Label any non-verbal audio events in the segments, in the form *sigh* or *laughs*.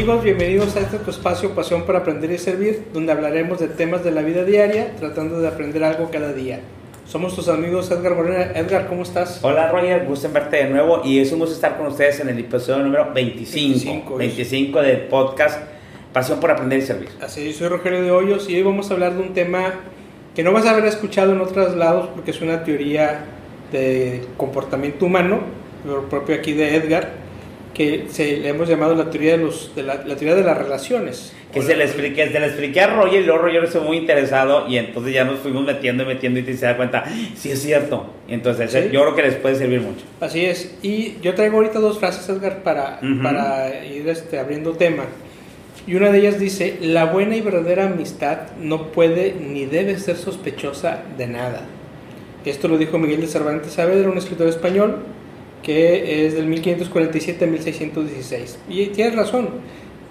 amigos, bienvenidos a este tu espacio Pasión por Aprender y Servir, donde hablaremos de temas de la vida diaria, tratando de aprender algo cada día. Somos tus amigos Edgar Morena. Edgar, ¿cómo estás? Hola Roger, gusto en verte de nuevo y es un gusto estar con ustedes en el episodio número 25, 25, 25 del podcast Pasión por Aprender y Servir. Así, soy Rogelio de Hoyos y hoy vamos a hablar de un tema que no vas a haber escuchado en otros lados porque es una teoría de comportamiento humano, propio aquí de Edgar, que se, le hemos llamado la teoría de, los, de la, la teoría de las relaciones. Que se le, expliqué, se le expliqué a Roger y luego Roger estuvo muy interesado y entonces ya nos fuimos metiendo y metiendo y te se da cuenta, sí es cierto. Entonces ¿Sí? yo creo que les puede servir mucho. Así es. Y yo traigo ahorita dos frases, Edgar, para, Ujú. para ir este, abriendo tema. Y una de ellas dice, la buena y verdadera amistad no puede ni debe ser sospechosa de nada. Esto lo dijo Miguel de Cervantes Saavedra, un escritor español que es del 1547 a 1616. Y tienes razón,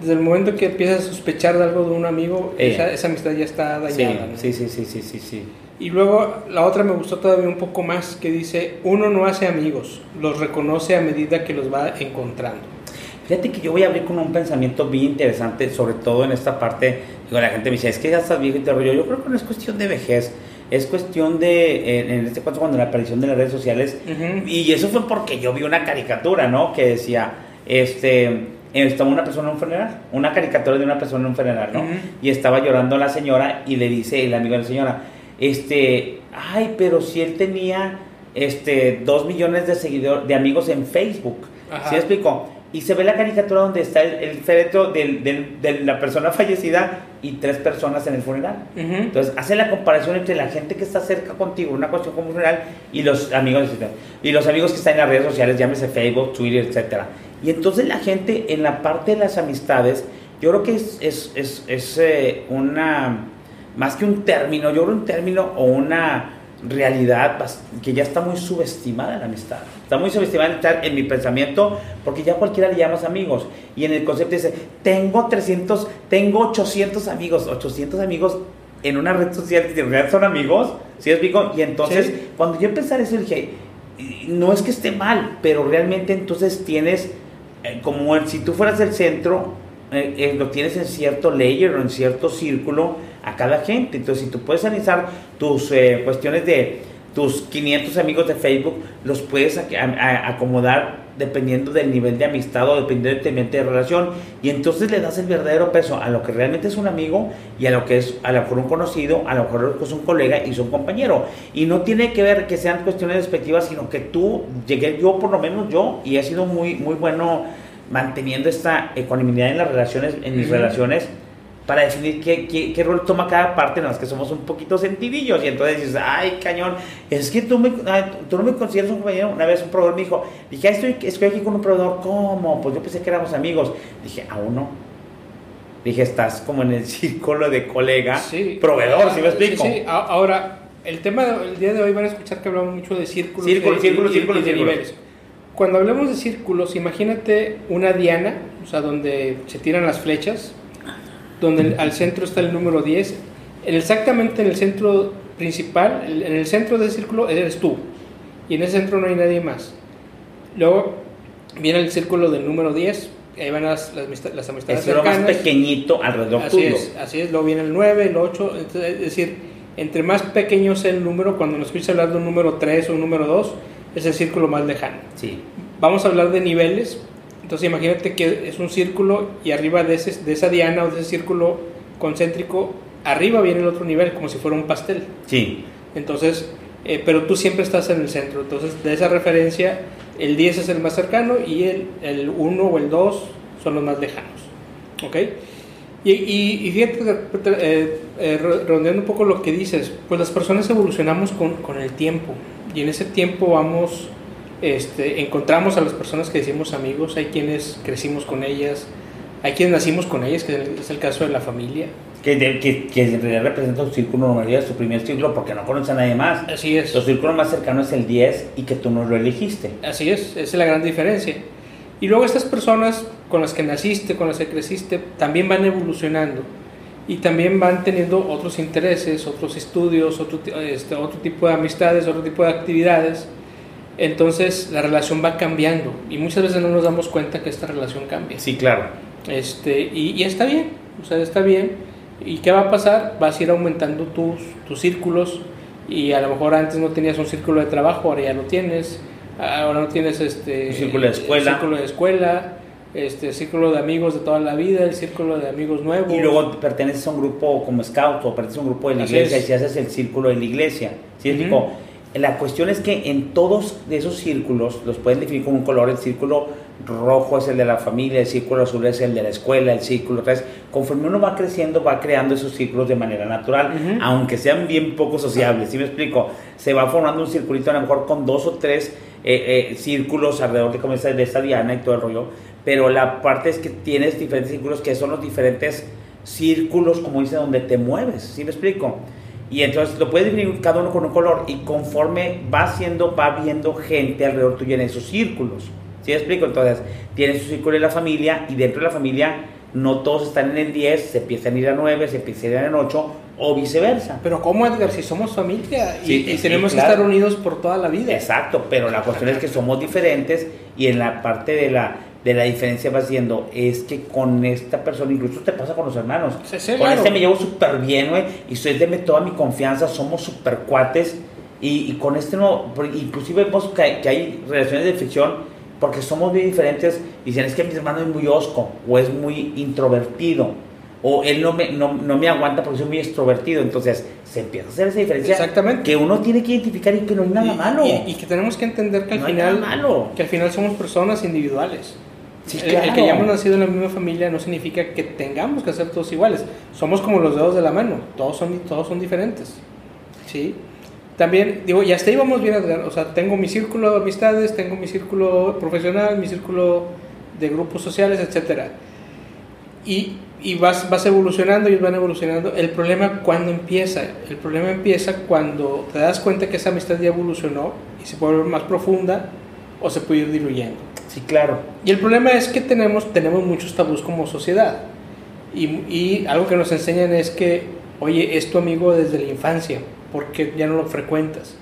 desde el momento que empiezas a sospechar de algo de un amigo, Eh. esa, esa amistad ya está Sí, dañada. ¿no? sí, sí, sí, sí, sí, sí. Y luego la otra me gustó todavía un poco más, que dice, uno no hace amigos, los reconoce a medida que los va encontrando. Fíjate que yo voy a abrir con un pensamiento bien interesante, sobre todo en esta parte. Digo, la gente me dice, es que ya estás viejo y te rollo. Yo creo que no es cuestión de vejez, es cuestión de, en, en este caso, cuando la aparición de las redes sociales. Y eso fue porque yo vi una caricatura, ¿no? Que decía, este, estaba una persona en un funeral, una caricatura de una persona en un funeral, ¿no? Y estaba llorando la señora y le dice el amigo de la señora, este, ay, pero si él tenía, este, dos millones de seguidores, de amigos en Facebook. Ajá. ¿Sí me explico? Y se ve la caricatura donde está el, el féretro del- del- de la persona *laughs* fallecida y tres personas en el funeral. Entonces hace la comparación entre la gente que está cerca contigo, una cuestión como un funeral, y los amigos y los amigos que están en las redes sociales, llámese Facebook, Twitter, etcétera. Y entonces la gente en la parte de las amistades, yo creo que es, es, es, es, eh, una más que un término, yo creo un término o una realidad que ya está muy subestimada la amistad. Está muy subestimada estar en mi pensamiento porque ya cualquiera le llamas amigos. Y en el concepto dice, tengo 300, tengo 800 amigos, 800 amigos en una red social que en realidad son amigos, ¿sí explico? Y entonces, Sí. cuando yo empecé eso dije, no es que esté mal, pero realmente entonces tienes, eh, como si tú fueras el centro, eh, eh, lo tienes en cierto layer o en cierto círculo a cada gente. Entonces, si tú puedes analizar tus eh, cuestiones de tus 500 amigos de Facebook, los puedes acomodar dependiendo del nivel de amistad o dependiendo del nivel de relación. Y entonces le das el verdadero peso a lo que realmente es un amigo y a lo que es a lo mejor un conocido, a lo mejor es un colega y un compañero. Y no tiene que ver que sean cuestiones despectivas, sino que tú, llegué yo por lo menos yo, y he sido muy, muy bueno manteniendo esta ecuanimidad en las relaciones, en mis Ujú. relaciones, para definir qué, qué, qué rol toma cada parte en las que somos un poquito sentidillos. Y entonces dices, ay, cañón, es que tú, me, ay, tú no me consideras un compañero. Una vez un proveedor me dijo, dije, "Ah, estoy, estoy aquí con un proveedor, ¿cómo? Pues yo pensé que éramos amigos. Dije, aún no. Dije, estás como en el *laughs* círculo de colega, Sí. proveedor, ¿sí me Ah, explico? sí. A- Ahora, el tema del día de hoy van a escuchar que hablamos mucho de círculos Círculo, y- círculo, y- círculo, y de círculo. niveles. Cuando hablamos de círculos, imagínate una diana, o sea, donde se tiran las flechas, donde al centro está el número 10. En exactamente en el centro principal, en el centro del círculo eres tú, y en ese centro no hay nadie más. Luego viene el círculo del número 10, ahí van las, las, las amistades Es lo más pequeñito alrededor Así tuyo. es, así es, luego viene el 9, el 8, entonces, es decir, entre más pequeño sea el número, cuando nos escuchas hablar de un número 3 o un número 2, es el círculo más lejano. Sí. Vamos a hablar de niveles, entonces imagínate que es un círculo y arriba de, ese, de esa diana o de ese círculo concéntrico, arriba viene el otro nivel, como si fuera un pastel. Sí. Entonces, eh, pero tú siempre estás en el centro. Entonces, de esa referencia, el 10 es el más cercano y el, el 1 o el 2 son los más lejanos. ¿Ok? Y, y, y fíjate, eh, eh, re- redondeando un poco lo que dices, pues las personas evolucionamos con, con el tiempo. Y en ese tiempo vamos, este, encontramos a las personas que decimos amigos, hay quienes crecimos con ellas, hay quienes nacimos con ellas, que es el caso de la familia. Que, que, que en realidad representa tu círculo normalidad, tu primer círculo, porque no conoces a nadie más. Así es. Tu círculo más cercano es el 10 y que tú no lo elegiste. Así es, esa es la gran diferencia. Y luego estas personas con las que naciste, con las que creciste, también van evolucionando y también van teniendo otros intereses, otros estudios, otro, este, otro tipo de amistades, otro tipo de actividades. Entonces la relación va cambiando y muchas veces no nos damos cuenta que esta relación cambia. Sí, claro. Este, y, y está bien, o sea, está bien. ¿Y qué va a pasar? Vas a ir aumentando tus, tus círculos y a lo mejor antes no tenías un círculo de trabajo, ahora ya lo tienes. Ahora no tienes este Un círculo de escuela. círculo de escuela, este círculo de amigos de toda la vida, el círculo de amigos nuevos. Y luego perteneces a un grupo como scout o perteneces a un grupo de la Así iglesia es. y si haces el círculo de la iglesia. ¿Sí explico? La cuestión es que en todos de esos círculos los pueden definir con un color. El círculo rojo es el de la familia, el círculo azul es el de la escuela, el círculo tres. Conforme uno va creciendo, va creando esos círculos de manera natural, aunque sean bien poco sociables. ¿Sí me explico? Se va formando un circulito a lo mejor con dos o tres eh, eh, círculos alrededor de, como esta, de esta diana y todo el rollo. Pero la parte es que tienes diferentes círculos que son los diferentes círculos, como dice, donde te mueves. ¿Sí me explico? Y entonces lo puedes definir cada uno con un color y conforme va haciendo, va viendo gente alrededor tuyo en esos círculos. ¿Sí me explico? Entonces, tienes tu círculo de la familia y dentro de la familia no todos están en el 10, se empiezan a ir a 9, se empiezan a ir en 8 o viceversa. Pero ¿cómo Edgar? Si somos familia y, Sí, y sí, tenemos claro. que estar unidos por toda la vida. Exacto, pero la cuestión es que somos diferentes y en la parte de la, de la diferencia vas viendo es que con esta persona, incluso te pasa con los hermanos, Sí, sí, con claro. este me llevo súper bien, güey, y soy de toda mi confianza, somos súper cuates y, y con este no, inclusive vemos que, que hay relaciones de fricción porque somos muy diferentes, dicen es que mi hermano es muy osco o es muy introvertido. O él no me, no, no me aguanta porque soy muy extrovertido. Entonces se empieza a hacer esa diferencia Exactamente. que uno tiene que identificar y que no hay nada Y- malo. Y, y que tenemos que entender que al No final malo. que al final somos personas individuales. Sí, el, el que hayamos nacido en la misma familia no significa que tengamos que ser todos iguales. Somos como los dedos de la mano, todos son, todos son diferentes. ¿Sí? También, digo, y hasta ahí vamos bien, Edgar. O sea, tengo mi círculo de amistades, tengo mi círculo profesional, mi círculo de grupos sociales, etcétera. Y, y vas, vas evolucionando, ellos van evolucionando. El problema, cuando empieza? El problema empieza cuando te das cuenta que esa amistad ya evolucionó y se puede volver más profunda o se puede ir diluyendo. Sí, claro. Y el problema es que tenemos, tenemos muchos tabús como sociedad. Y, y algo que nos enseñan es que, oye, es tu amigo desde la infancia, porque ya no lo frecuentas.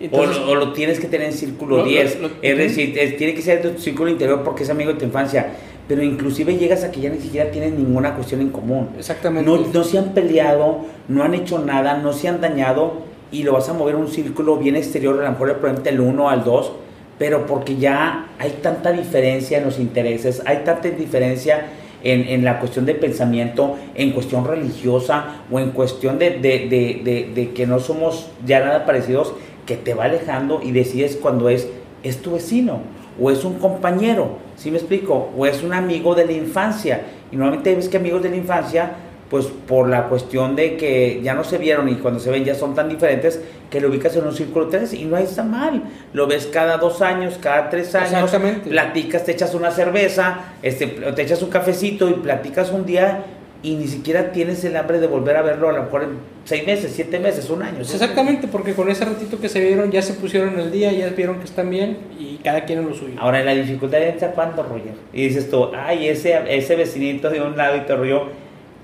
O, Entonces, lo, o lo tienes que tener en círculo Lo- lo- 10. lo- es decir, es- tiene que ser de tu círculo interior porque es amigo de tu infancia. Pero inclusive llegas a que ya ni siquiera tienen ninguna cuestión en común. exactamente. No, no se han peleado, no han hecho nada, no se han dañado y lo vas a mover a un círculo bien exterior, a lo mejor probablemente el 1 al 2, pero porque ya hay tanta diferencia en los intereses, hay tanta diferencia en, en la cuestión de pensamiento, en cuestión religiosa o en cuestión de, de- de- de- que no somos ya nada parecidos, que te va alejando y decides cuando es, es tu vecino o es un compañero, ¿sí me explico? O es un amigo de la infancia. Y normalmente ves que amigos de la infancia, pues por la cuestión de que ya no se vieron y cuando se ven ya son tan diferentes, que lo ubicas en un círculo 3 y no está mal. Lo ves cada dos años, cada tres años, Exactamente. platicas, te echas una cerveza, este, te echas un cafecito y platicas un día y ni siquiera tienes el hambre de volver a verlo a lo mejor en seis meses, siete meses, un año. Pues exactamente, porque con ese ratito que se vieron, ya se pusieron el día, ya vieron que están bien y cada quien en lo suyo. Ahora, la dificultad entra cuando, Roger. Y dices tú, ay, ese, ese vecinito de un lado y te río,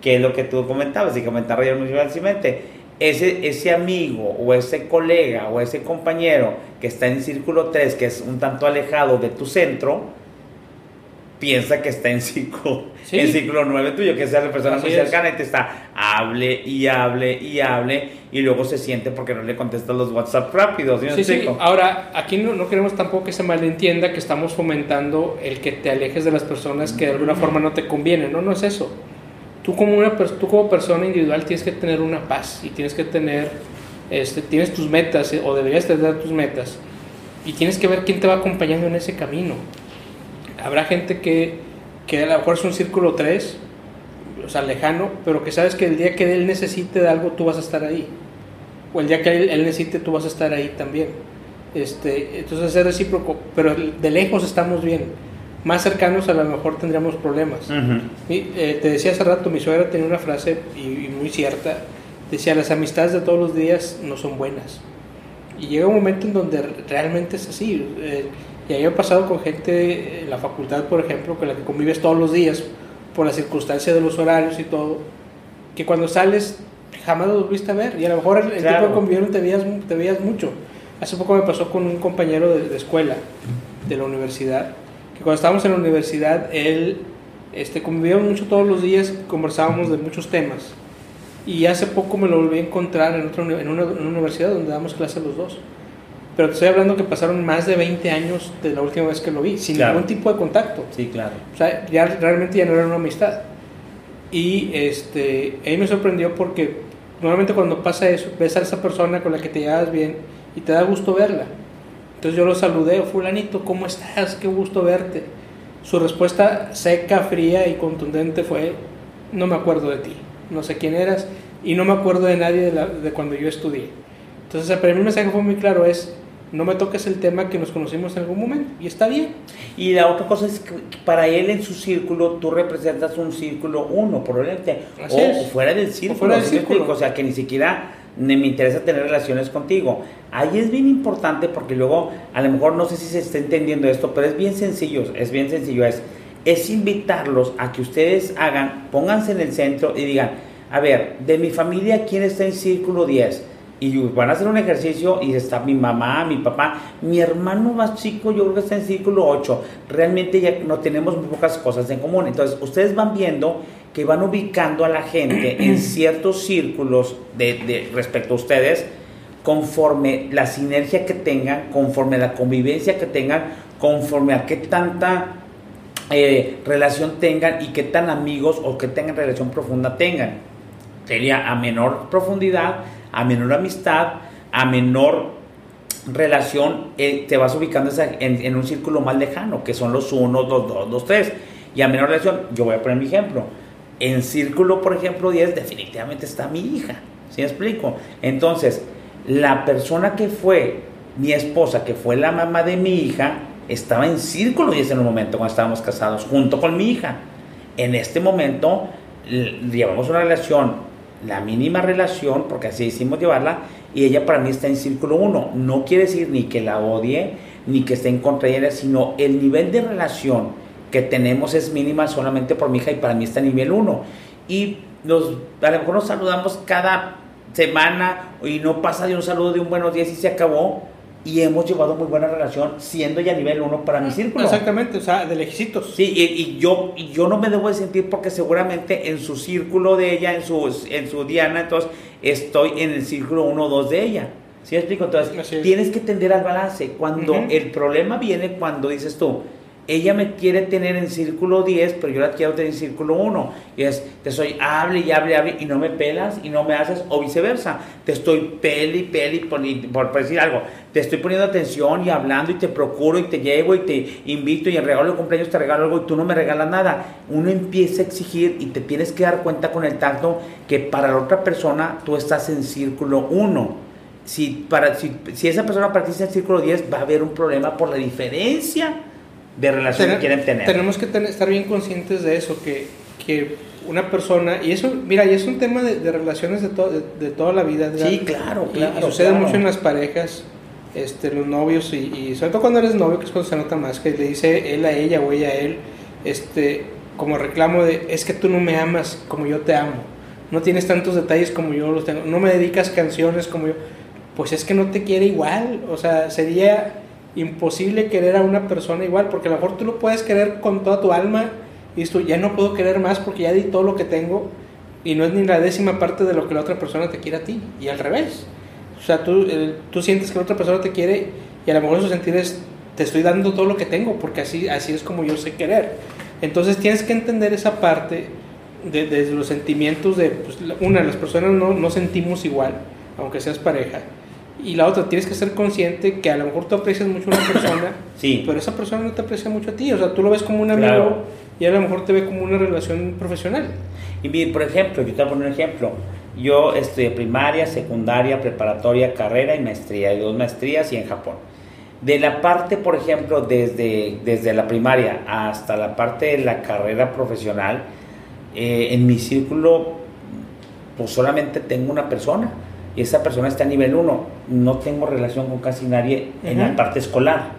que es lo que tú comentabas y comentaba Roger muy fácilmente. Ese, ese amigo o ese colega o ese compañero que está en círculo 3, que es un tanto alejado de tu centro, piensa que está en círculo, Sí. en círculo 9 tuyo, que es la persona Así muy es. cercana y te está hable y hable y hable y luego se siente porque no le contestas los WhatsApp rápidos. ¿sí Sí, sí. Ahora, aquí no, no queremos tampoco que se malentienda que estamos fomentando el que te alejes de las personas que de alguna forma no te convienen. No, no es eso. Tú como, una, tú como persona individual tienes que tener una paz y tienes que tener, este, tienes tus metas eh, o deberías tener tus metas y tienes que ver quién te va acompañando en ese camino. Habrá gente que, que a lo mejor es un círculo 3, o sea, lejano, pero que sabes que el día que él necesite de algo, tú vas a estar ahí. O el día que él, él necesite, tú vas a estar ahí también. Este, entonces es recíproco, pero de lejos estamos bien. Más cercanos a lo mejor tendríamos problemas. Ujú. Mi- eh, te decía hace rato, mi suegra tenía una frase y, y muy cierta. Decía, las amistades de todos los días no son buenas. Y llega un momento en donde realmente es así. Eh, y a mí me ha pasado con gente en la facultad, por ejemplo, con la que convives todos los días, por la circunstancia de los horarios y todo, que cuando sales jamás los volviste a ver. Y a lo mejor el, el Claro. tiempo de convivir te veías, te veías mucho. Hace poco me pasó con un compañero de, de escuela, de la universidad, que cuando estábamos en la universidad, él este, convivíamos mucho todos los días, conversábamos de muchos temas. Y hace poco me lo volví a encontrar en, otra, en, una, universidad donde damos clases los dos. Pero te estoy hablando que pasaron más de 20 años de la última vez que lo vi, sin ningún tipo de contacto. Sí, claro. O sea, ya realmente ya no era una amistad. Y este, ahí me sorprendió porque normalmente cuando pasa eso, ves a esa persona con la que te llevas bien y te da gusto verla. Entonces yo lo saludé, fulanito, ¿cómo estás? Qué gusto verte. Su respuesta seca, fría y contundente fue, no me acuerdo de ti, no sé quién eras y no me acuerdo de nadie de, de cuando yo estudié. Entonces para mí el mensaje fue muy claro, es, no me toques el tema que nos conocimos en algún momento y está bien. Y la otra cosa es que para él en su círculo tú representas un círculo uno, probablemente, o, fuera del círculo, fuera del círculo. o sea que ni siquiera me interesa tener relaciones contigo. Ahí es bien importante porque luego, a lo mejor no sé si se está entendiendo esto, pero es bien sencillo, es bien sencillo, es, es invitarlos a que ustedes hagan, pónganse en el centro y digan, a ver, de mi familia, ¿quién está en círculo 10? y van a hacer un ejercicio y está mi mamá, mi papá, mi hermano más chico, yo creo que está en círculo 8. Realmente ya no tenemos muy pocas cosas en común. Entonces, ustedes van viendo que van ubicando a la gente en *clears throat* ciertos círculos de, respecto a ustedes conforme la sinergia que tengan, conforme la convivencia que tengan, conforme a qué tanta eh, relación tengan y qué tan amigos o qué tengan relación profunda tengan. Sería a menor profundidad a menor amistad, a menor relación, eh, te vas ubicando en, un círculo más lejano, que son los 1, 2, 2, 2, 3. Y a menor relación, yo voy a poner mi ejemplo. En círculo, por ejemplo, 10, definitivamente está mi hija. ¿Sí me explico? Entonces, la persona que fue mi esposa, que fue la mamá de mi hija, estaba en círculo 10 en un momento cuando estábamos casados, junto con mi hija. En este momento, llevamos una relación la mínima relación, porque así hicimos llevarla, y ella para mí está en círculo 1. No quiere decir ni que la odie, ni que esté en contra de ella, sino el nivel de relación que tenemos es mínima solamente por mi hija y para mí está en nivel 1. Y nos, a lo mejor nos saludamos cada semana y no pasa de un saludo de un buenos días y se acabó, y hemos llevado muy buena relación, siendo ya nivel 1 para mi círculo. Exactamente, o sea, de lejecitos. Sí, y, yo, y yo no me debo de sentir porque seguramente en su círculo de ella, en su, en su diana, entonces estoy en el círculo 1 o 2 de ella. ¿Sí explico? Entonces, tienes que tender al balance. Cuando el problema viene cuando dices tú, ella me quiere tener en círculo 10, pero yo la quiero tener en círculo 1. Y es, te soy hable y hable hable y no me pelas y no me haces, o viceversa. Te estoy peli, peli, por, por, decir algo. Te estoy poniendo atención y hablando y te procuro y te llevo y te invito y en regalo de cumpleaños te regalo algo y tú no me regalas nada. Uno empieza a exigir y te tienes que dar cuenta con el tacto que para la otra persona tú estás en círculo 1. Si, para, si, si esa persona participa en círculo 10, va a haber un problema por la diferencia de relación que quieren tener. Tenemos que estar bien conscientes de eso, que, que, una persona, y eso, mira, y es un tema de, relaciones de, de, toda la vida. Sí, claro, claro. Y, sucede mucho en las parejas, este, los novios, y, sobre todo cuando eres novio, que es cuando se nota más, que le dice él a ella o ella a él, este, como reclamo de, es que tú no me amas como yo te amo, no tienes tantos detalles como yo los tengo, no me dedicas canciones como yo, pues es que no te quiere igual, o sea, sería imposible querer a una persona igual, porque a lo mejor tú lo puedes querer con toda tu alma y esto ya no puedo querer más porque ya di todo lo que tengo y no es ni la décima parte de lo que la otra persona te quiere a ti y al revés. O sea, tú, tú sientes que la otra persona te quiere y a lo mejor su sentir es te estoy dando todo lo que tengo porque así, así es como yo sé querer. Entonces tienes que entender esa parte de, de los sentimientos de, pues, una, las personas no, no sentimos igual, aunque seas pareja y la otra, tienes que ser consciente que a lo mejor tú aprecias mucho a una persona, *coughs* sí. pero esa persona no te aprecia mucho a ti. O sea, tú lo ves como un amigo y a lo mejor te ve como una relación profesional. Y por ejemplo, yo te voy a poner un ejemplo. Yo estudié primaria, secundaria, preparatoria, carrera y maestría, y dos maestrías y en Japón. De la parte, por ejemplo, desde, desde la primaria hasta la parte de la carrera profesional, eh, en mi círculo, pues solamente tengo una persona y esa persona está a nivel 1, no tengo relación con casi nadie en la parte escolar.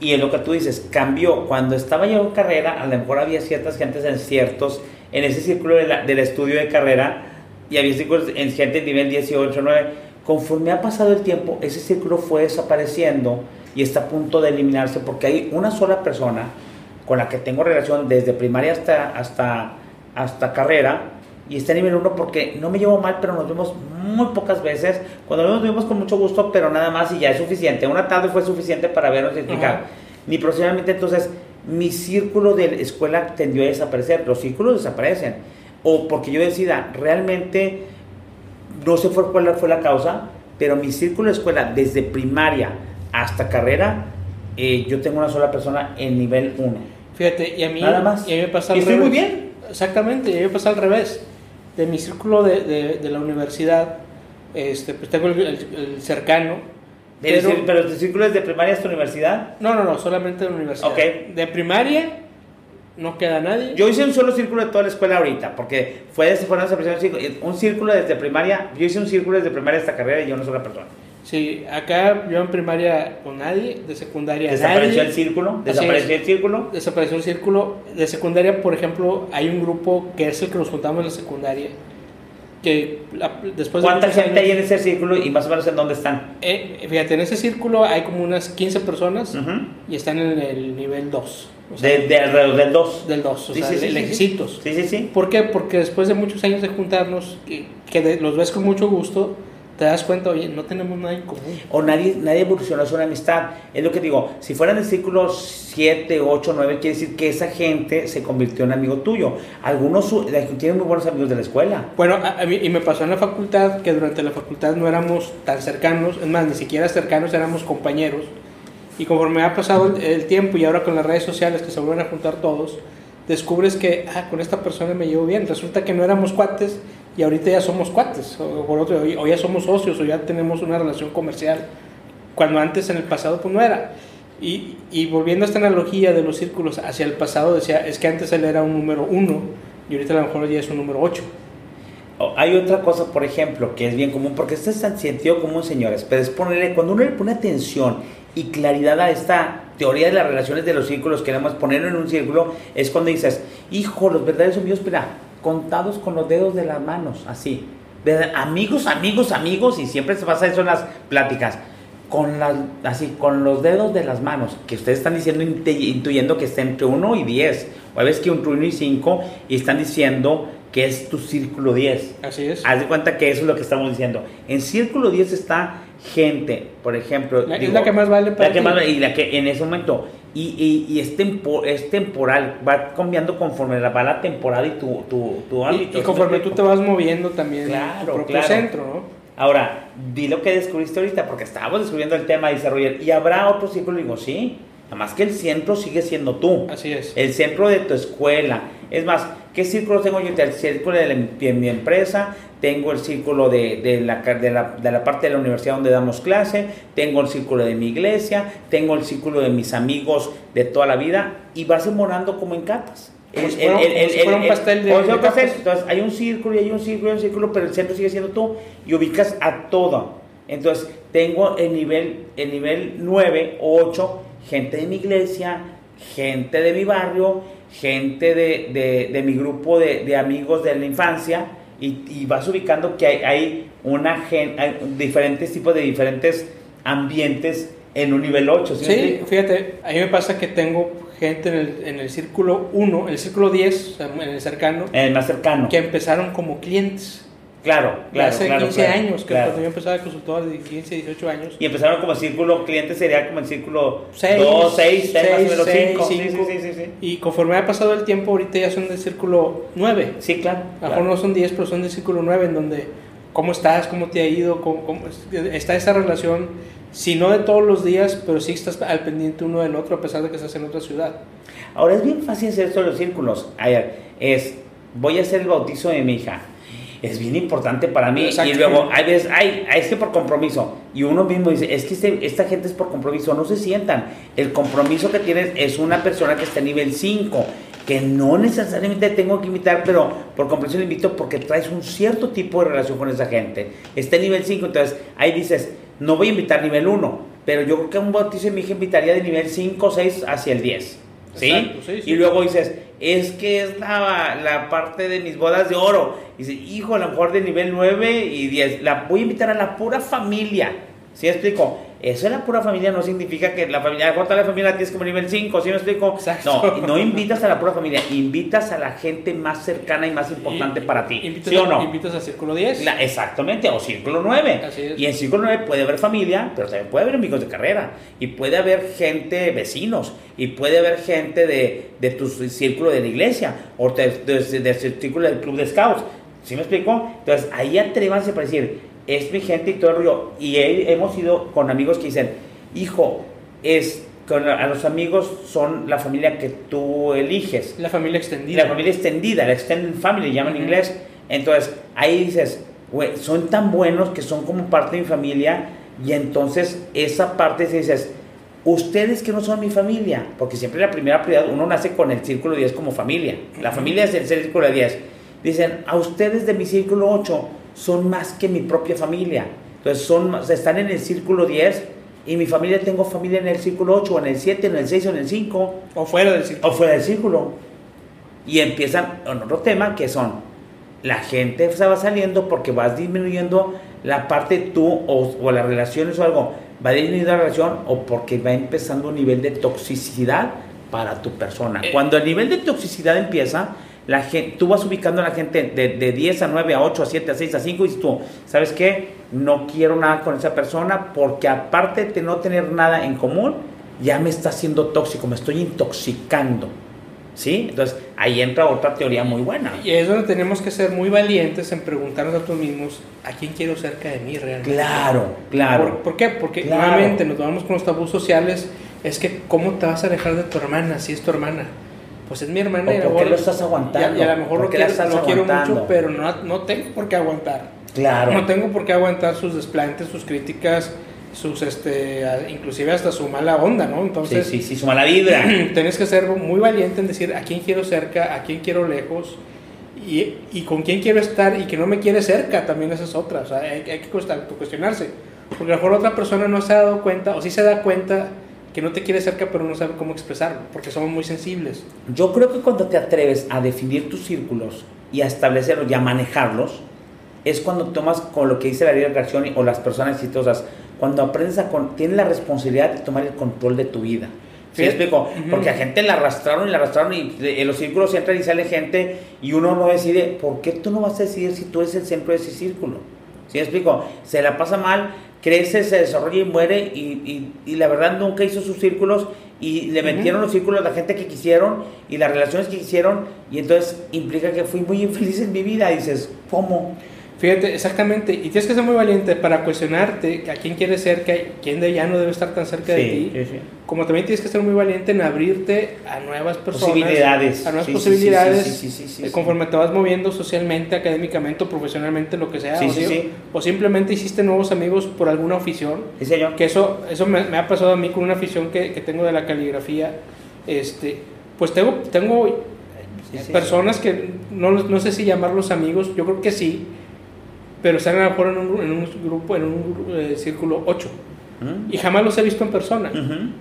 Y en lo que tú dices, cambió. Cuando estaba yo en carrera, a lo mejor había ciertas gentes en ciertos, en ese círculo del estudio de carrera, y había círculos en gente de nivel 18, 9. Conforme ha pasado el tiempo, ese círculo fue desapareciendo y está a punto de eliminarse porque hay una sola persona con la que tengo relación desde primaria hasta, hasta, hasta carrera, y está en nivel 1 porque no me llevo mal, pero nos vemos muy pocas veces. Cuando nos vemos con mucho gusto, pero nada más y ya es suficiente. Una tarde fue suficiente para vernos y explicar. Ni profesionalmente, entonces, mi círculo de escuela tendió a desaparecer. Los círculos desaparecen. O porque yo decida, realmente, no sé cuál fue la causa, pero mi círculo de escuela, desde primaria hasta carrera, eh, yo tengo una sola persona en nivel 1. Fíjate, y a mí, Nada más. Y a mí me pasa y estoy muy bien. Exactamente, y a mí me pasa al revés. De mi círculo de, de, de la universidad, este, pues tengo el, el, cercano. Pero, pero, tu círculo es de primaria hasta universidad? No, no, no, solamente de la universidad. De primaria no queda nadie. Yo hice un solo círculo de toda la escuela ahorita, porque fue desde fueron un círculo desde primaria, yo hice un círculo desde primaria hasta carrera y yo una sola persona. Sí, acá yo en primaria con nadie, de secundaria ¿Desapareció nadie. el círculo? ¿Desapareció el círculo? Desapareció el círculo. De secundaria, por ejemplo, hay un grupo que es el que nos juntamos en la secundaria. Que la, después ¿Cuánta gente años, hay en ese círculo y más o menos en dónde están? Eh, fíjate, en ese círculo hay como unas 15 personas uh -huh. y están en el nivel 2. O sea, de, de, alrededor del 2. Del 2, o sí, sea, sí, sí. Sí, sí, sí. ¿Por qué? Porque después de muchos años de juntarnos, que, que de, los ves con mucho gusto, te das cuenta, oye, no tenemos nada en común. O nadie, nadie evolucionó su amistad. Es lo que digo, si fueran el círculo 7, 8, 9, quiere decir que esa gente se convirtió en amigo tuyo. Algunos tienen muy buenos amigos de la escuela. Bueno, a, a mí, y me pasó en la facultad que durante la facultad no éramos tan cercanos, es más, ni siquiera cercanos, éramos compañeros. Y conforme ha pasado el, el tiempo y ahora con las redes sociales que se vuelven a juntar todos, descubres que ah, con esta persona me llevo bien. Resulta que no éramos cuates y ahorita ya somos cuates, o, por otro, o ya somos socios, o ya tenemos una relación comercial, cuando antes en el pasado pues no era. Y, y volviendo a esta analogía de los círculos hacia el pasado, decía, es que antes él era un número uno y ahorita a lo mejor ya es un número ocho. Hay otra cosa, por ejemplo, que es bien común, porque esto es tan sentido común, señores, pero es ponerle, cuando uno le pone atención y claridad a esta teoría de las relaciones de los círculos, queremos ponerlo en un círculo, es cuando dices, hijo, los verdaderos amigos, mira, contados con los dedos de las manos, así. De amigos, amigos, amigos, y siempre se pasa eso en las pláticas. Con las, así, con los dedos de las manos, que ustedes están diciendo, intuyendo que está entre 1 y 10, o a veces que entre 1 y 5, y están diciendo que es tu círculo 10. Así es. Haz de cuenta que eso es lo que estamos diciendo. En círculo 10 está gente, por ejemplo. La, digo, es la que más vale para la que más, Y la que en ese momento y, y, y es, tempo, es, temporal, va cambiando conforme va la temporada y tu, tu, tu ámbito. Y, y conforme tú te vas moviendo también claro, tu propio claro. centro, ¿no? Ahora, di lo que descubriste ahorita, porque estábamos descubriendo el tema, dice Roger, ¿y habrá otro círculo? Digo, sí, nada más que el centro sigue siendo tú. Así es. El centro de tu escuela. Es más, ¿qué círculo tengo yo? El círculo de, la, de mi empresa, tengo el círculo de, de, la, de, la, de, la, parte de la universidad donde damos clase, tengo el círculo de mi iglesia, tengo el círculo de mis amigos de toda la vida y vas morando como en capas. El, el, el, si un pastel de, de pastel. Entonces hay un círculo y hay un círculo y un círculo, pero el centro sigue siendo tú y ubicas a todo. Entonces tengo el nivel, el nivel 9 o 8, gente de mi iglesia, gente de mi barrio, gente de, de, de mi grupo de, de, amigos de la infancia y, y vas ubicando que hay, hay una gen, hay diferentes tipos de diferentes ambientes en un nivel 8. ¿sí? sí, fíjate, a mí me pasa que tengo gente en el, en el círculo 1, en el círculo 10, en el cercano, en el más cercano, que empezaron como clientes. Claro, claro. Hace claro, 15 claro, años, que claro. cuando yo empezaba a consultor de 15, 18 años. Y empezaron como círculo cliente, sería como el círculo 6, 2, 6, 6, 6, 5. 5. Sí, sí, sí. Y conforme ha pasado el tiempo, ahorita ya son del círculo 9. Sí, claro. A lo mejor no son 10, pero son del círculo 9, en donde cómo estás, cómo te ha ido, cómo, cómo está esa relación, si no de todos los días, pero sí estás al pendiente uno del otro, a pesar de que estás en otra ciudad. Ahora es bien fácil hacer esto de los círculos. Es, voy a hacer el bautizo de mi hija. Es bien importante para mí. Y luego, hay veces, ay, es que por compromiso. Y uno mismo dice, es que este, esta gente es por compromiso. No se sientan. El compromiso que tienes es una persona que está en nivel 5 que no necesariamente tengo que invitar, pero por compromiso le invito porque traes un cierto tipo de relación con esa gente. Está en nivel 5, entonces ahí dices, no voy a invitar nivel 1, pero yo creo que un bautizo de mi hija invitaría de nivel 5 o 6 hacia el 10. ¿Sí? Exacto, sí, sí. Y luego dices, es que es la, la, parte de mis bodas de oro. Y dices, hijo, a lo mejor de nivel 9 y 10. La voy a invitar a la pura familia. ¿Sí explico? Eso es la pura familia, no significa que la familia, ¿cuánta la familia tienes como nivel 5? ¿Sí me explico? No, no invitas a la pura familia, invitas a la gente más cercana y más importante para ti. Invitas ¿Sí o no? Invitas a Círculo 10. exactamente, o Círculo 9. Así es. Y en Círculo 9 puede haber familia, pero también puede haber amigos de carrera. Y puede haber gente, vecinos. Y puede haber gente de, de tu círculo de la iglesia. O del de, de, círculo del club de scouts. ¿Sí me explico? Entonces ahí atrévanse para decir es mi gente y todo el rollo. Y hemos ido con amigos que dicen, hijo, es con, a los amigos son la familia que tú eliges. La familia extendida. La familia extendida, la extended family, llaman en inglés. Entonces, ahí dices, güey, son tan buenos que son como parte de mi familia. Y entonces, esa parte se dices, ustedes que no son mi familia, porque siempre la primera prioridad, uno nace con el círculo 10 como familia. La familia es el círculo 10. Dicen, a ustedes de mi círculo 8 son más que mi propia familia. Entonces son, están en el círculo 10 y mi familia tengo familia en el círculo 8, o en el 7, en el 6 o en el 5. O fuera del círculo. O fuera del círculo. Y empiezan en otro tema que son, la gente se va saliendo porque vas disminuyendo la parte tú o, o las relaciones o algo, va disminuyendo la relación o porque va empezando un nivel de toxicidad para tu persona. Eh. Cuando el nivel de toxicidad empieza, la gente, tú vas ubicando a la gente de, de 10 a 9, a 8, a 7, a 6, a 5 y tú, ¿sabes qué? No quiero nada con esa persona porque aparte de no tener nada en común, ya me está haciendo tóxico, me estoy intoxicando. ¿Sí? Entonces ahí entra otra teoría muy buena. Y es donde tenemos que ser muy valientes en preguntarnos a nosotros mismos a quién quiero cerca de mí realmente. Claro, claro. ¿Por, qué? Porque nuevamente nos vamos con los tabús sociales. Es que, ¿cómo te vas a alejar de tu hermana si es tu hermana? Pues es mi hermana. ¿O ¿Por qué lo estás aguantando? Y, a, lo mejor lo, quiero, lo quiero, mucho, pero no, no tengo por qué aguantar. Claro. No tengo por qué aguantar sus desplantes, sus críticas, sus, este, inclusive hasta su mala onda, ¿no? Entonces, sí, sí, sí, su mala vibra. *clears throat* Tienes que ser muy valiente en decir a quién quiero cerca, a quién quiero lejos. Y, y, con quién quiero estar y que no me quiere cerca, también esa es otra. O sea, hay, hay que cuestionarse. Porque a lo mejor otra persona no se ha dado cuenta, o sí se da cuenta que no te quiere cerca pero no sabe cómo expresarlo, porque somos muy sensibles. Yo creo que cuando te atreves a definir tus círculos y a establecerlos y a manejarlos, es cuando tomas con lo que dice la ley de o las personas exitosas, cuando aprendes a, con, tienes la responsabilidad de tomar el control de tu vida. ¿Sí, explico? Porque a gente la arrastraron y la arrastraron y en los círculos entra y sale gente y uno no decide, ¿por qué tú no vas a decidir si tú eres el centro de ese círculo? ¿Sí explico? Se la pasa mal crece, se desarrolla y muere y, y, la verdad nunca hizo sus círculos y le metieron los círculos a la gente que quisieron y las relaciones que quisieron y entonces implica que fui muy infeliz en mi vida y dices, ¿cómo? Fíjate, exactamente, y tienes que ser muy valiente para cuestionarte a quién quieres ser, quién de ya no debe estar tan cerca de ti. Como también tienes que ser muy valiente en abrirte a nuevas personas, posibilidades. a nuevas posibilidades, eh, conforme te vas moviendo socialmente, académicamente o profesionalmente, lo que sea. O, simplemente hiciste nuevos amigos por alguna afición. señor. Que eso, eso me, ha pasado a mí con una afición que, que tengo de la caligrafía. Este, pues tengo, tengo personas que no, no sé si llamarlos amigos, yo creo que sí pero están a lo mejor en un, en un grupo, en un eh, círculo 8. Y jamás los he visto en persona.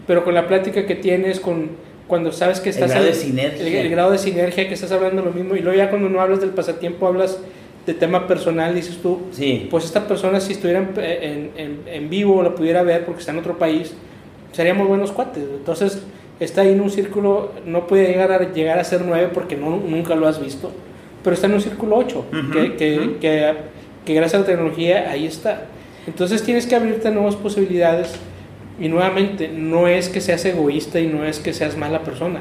Pero con la plática que tienes, con cuando sabes que estás... El grado de sinergia. El, grado de sinergia, que estás hablando lo mismo. Y luego ya cuando no hablas del pasatiempo, hablas de tema personal, dices tú, sí. pues esta persona si estuviera en, en, en, vivo la pudiera ver porque está en otro país, seríamos buenos cuates. Entonces está ahí en un círculo, no puede llegar a, llegar a ser 9 porque no, nunca lo has visto, pero está en un círculo 8, que, que, que que gracias a la tecnología ahí está. Entonces tienes que abrirte nuevas posibilidades y nuevamente no es que seas egoísta y no es que seas mala persona,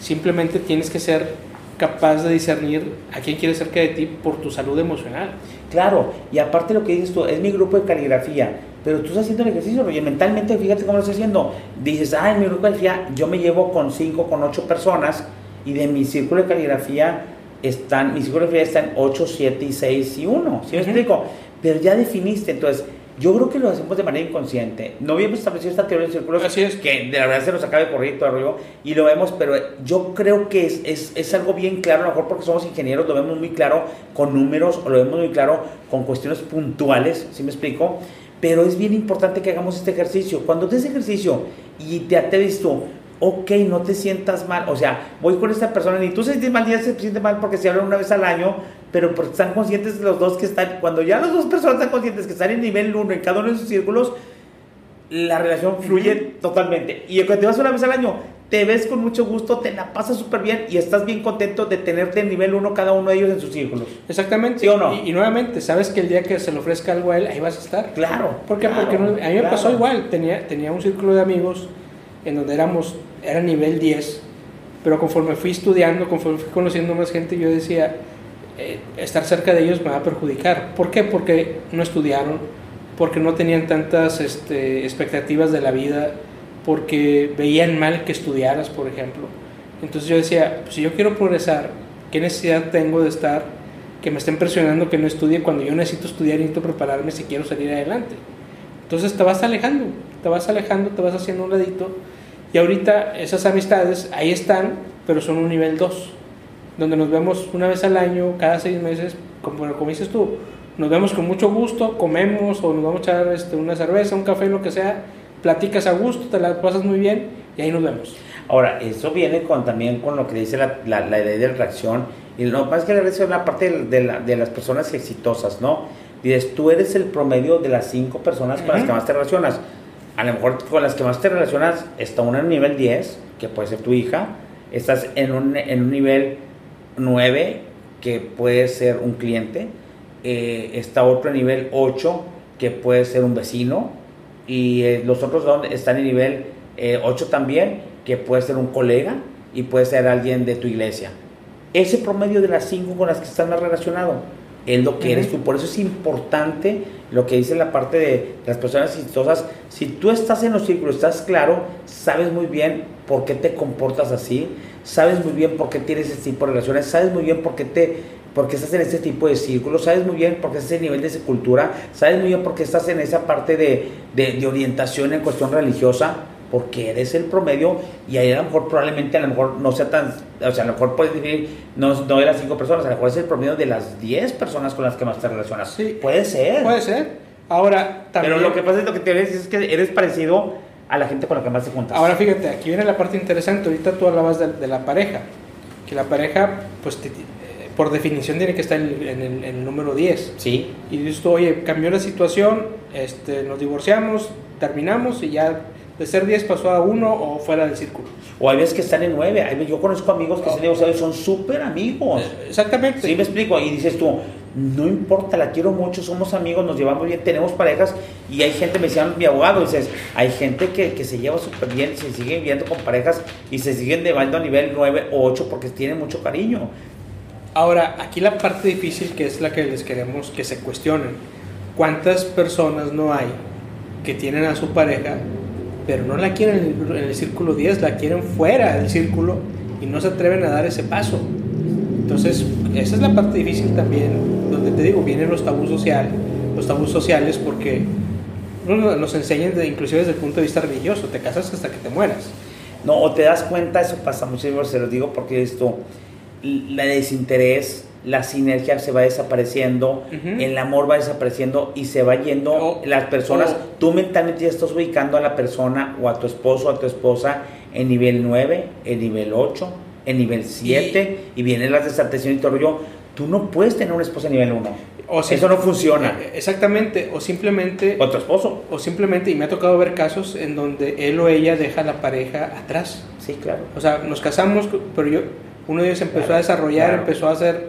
simplemente tienes que ser capaz de discernir a quién quieres cerca de ti por tu salud emocional. Claro, y aparte lo que dices tú, es mi grupo de caligrafía, pero tú estás haciendo el ejercicio, y mentalmente fíjate cómo lo estás haciendo. Dices, ah, en mi grupo de caligrafía yo me llevo con cinco, con ocho personas, y de mi círculo de caligrafía están, mi psicología está en 8, 7 y 6 y 1, ¿sí me explico? Pero ya definiste, entonces, yo creo que lo hacemos de manera inconsciente. No habíamos establecido esta teoría de círculos, Así es. que de la verdad se nos acaba de correr todo arriba, y lo vemos, pero yo creo que es, es, es, algo bien claro, a lo mejor porque somos ingenieros, lo vemos muy claro con números, o lo vemos muy claro con cuestiones puntuales, ¿sí me explico? Pero es bien importante que hagamos este ejercicio. Cuando des ejercicio y te atreves tú, ok, no te sientas mal. O sea, voy con esta persona, y tú se sientes mal, ya se siente mal porque se hablan una vez al año, pero porque están conscientes los dos que están, cuando ya las dos personas están conscientes que están en nivel 1 en cada uno de sus círculos, la relación fluye totalmente. Y cuando te vas una vez al año, te ves con mucho gusto, te la pasas súper bien y estás bien contento de tenerte en nivel uno cada uno de ellos en sus círculos. Exactamente. ¿Sí o no? Y, y nuevamente, sabes que el día que se le ofrezca algo a él, ahí vas a estar. Claro. ¿Por qué? claro, Porque a mí me claro. pasó igual. Tenía, tenía un círculo de amigos en donde éramos, era nivel 10, pero conforme fui estudiando, conforme fui conociendo más gente, yo decía, eh, estar cerca de ellos me va a perjudicar. ¿Por qué? Porque no estudiaron, porque no tenían tantas este, expectativas de la vida, porque veían mal que estudiaras, por ejemplo. Entonces yo decía, pues, si yo quiero progresar, ¿qué necesidad tengo de estar, que me estén presionando que no estudie cuando yo necesito estudiar y necesito prepararme si quiero salir adelante? Entonces te vas alejando, te vas alejando, te vas haciendo un ladito. Y ahorita esas amistades ahí están, pero son un nivel 2, donde nos vemos una vez al año, cada seis meses, como, como dices tú, nos vemos con mucho gusto, comemos o nos vamos a echar este, una cerveza, un café, lo que sea, platicas a gusto, te la pasas muy bien y ahí nos vemos. Ahora, eso viene con, también con lo que dice la, la, la idea de reacción. Y lo más que la reacción es la parte de, la- de las personas exitosas, ¿no? Dices, tú eres el promedio de las cinco personas con las que más te relacionas. A lo mejor con las que más te relacionas está una en nivel 10, que puede ser tu hija. Estás en un, en un nivel 9, que puede ser un cliente. Eh, está otro en nivel 8, que puede ser un vecino. Y eh, los otros dos están en nivel eh, 8 también, que puede ser un colega y puede ser alguien de tu iglesia. Ese promedio de las cinco con las que estás más relacionado es lo que eres tú. Por eso es importante lo que dice la parte de las personas exitosas. Si tú estás en los círculos, estás claro, sabes muy bien por qué te comportas así, sabes muy bien por qué tienes ese tipo de relaciones, sabes muy bien por qué te porque estás en este tipo de círculos, sabes muy bien por qué estás en nivel de esa cultura, sabes muy bien por qué estás en esa parte de, de, de orientación en cuestión religiosa, porque eres el promedio y ahí a lo mejor probablemente a lo mejor no sea tan, o sea, a lo mejor puedes decir no, no de las cinco personas, a lo mejor es el promedio de las 10 personas con las que más te relacionas. Sí. Puede ser. Puede ser. Ahora, también... Pero lo que pasa es lo que te ves es que eres parecido a la gente con la que más te juntas. Ahora fíjate, aquí viene la parte interesante. Ahorita tú hablabas de, de la pareja. Que la pareja, pues te- eh, por definición tiene que estar en, en el, en el número 10. sí, Y dices tú, oye, cambió la situación, este, nos divorciamos, terminamos y ya de ser 10 pasó a 1 o fuera del círculo. o hay veces que están en 9. Hay- Yo conozco amigos que se han divorciado y son súper amigos. Eh, Exactamente. Sí, me explico. Y dices tú, no importa, la quiero mucho, somos amigos, nos llevamos bien, tenemos parejas. Y hay gente, me decían mi abogado, dices, hay gente que, que se lleva súper bien, se siguen viendo con parejas y se siguen llevando a nivel 9 o 8 porque tienen mucho cariño. Ahora, aquí la parte difícil que es la que les queremos que se cuestionen. ¿Cuántas personas no hay que tienen a su pareja, pero no la quieren en el, en el círculo 10, la quieren fuera del círculo y no se atreven a dar ese paso? Entonces, esa es la parte difícil también, donde te digo, vienen los tabús sociales, los tabús sociales porque no, nos enseñan, de- inclusive desde el punto de vista religioso, te casas hasta que te mueras. No, o te das cuenta, eso pasa mucho, se lo digo porque esto, la desinterés, la sinergia se va desapareciendo, el amor va desapareciendo y se va yendo las personas. o- tú mentalmente ya estás ubicando a la persona o a tu esposo o a tu esposa en nivel 9, en nivel 8, en nivel 7 y, vienen las desatenciones y todo rollo. Tú no puedes tener una esposa en nivel 1. O si- Eso no funciona. Eh, Exactamente, o simplemente... O tu esposo. O simplemente, y me ha tocado ver casos en donde él o ella deja a la pareja atrás. Sí, claro. O sea, nos casamos, pero yo, uno de ellos empezó Claro, a desarrollar, claro. empezó a hacer,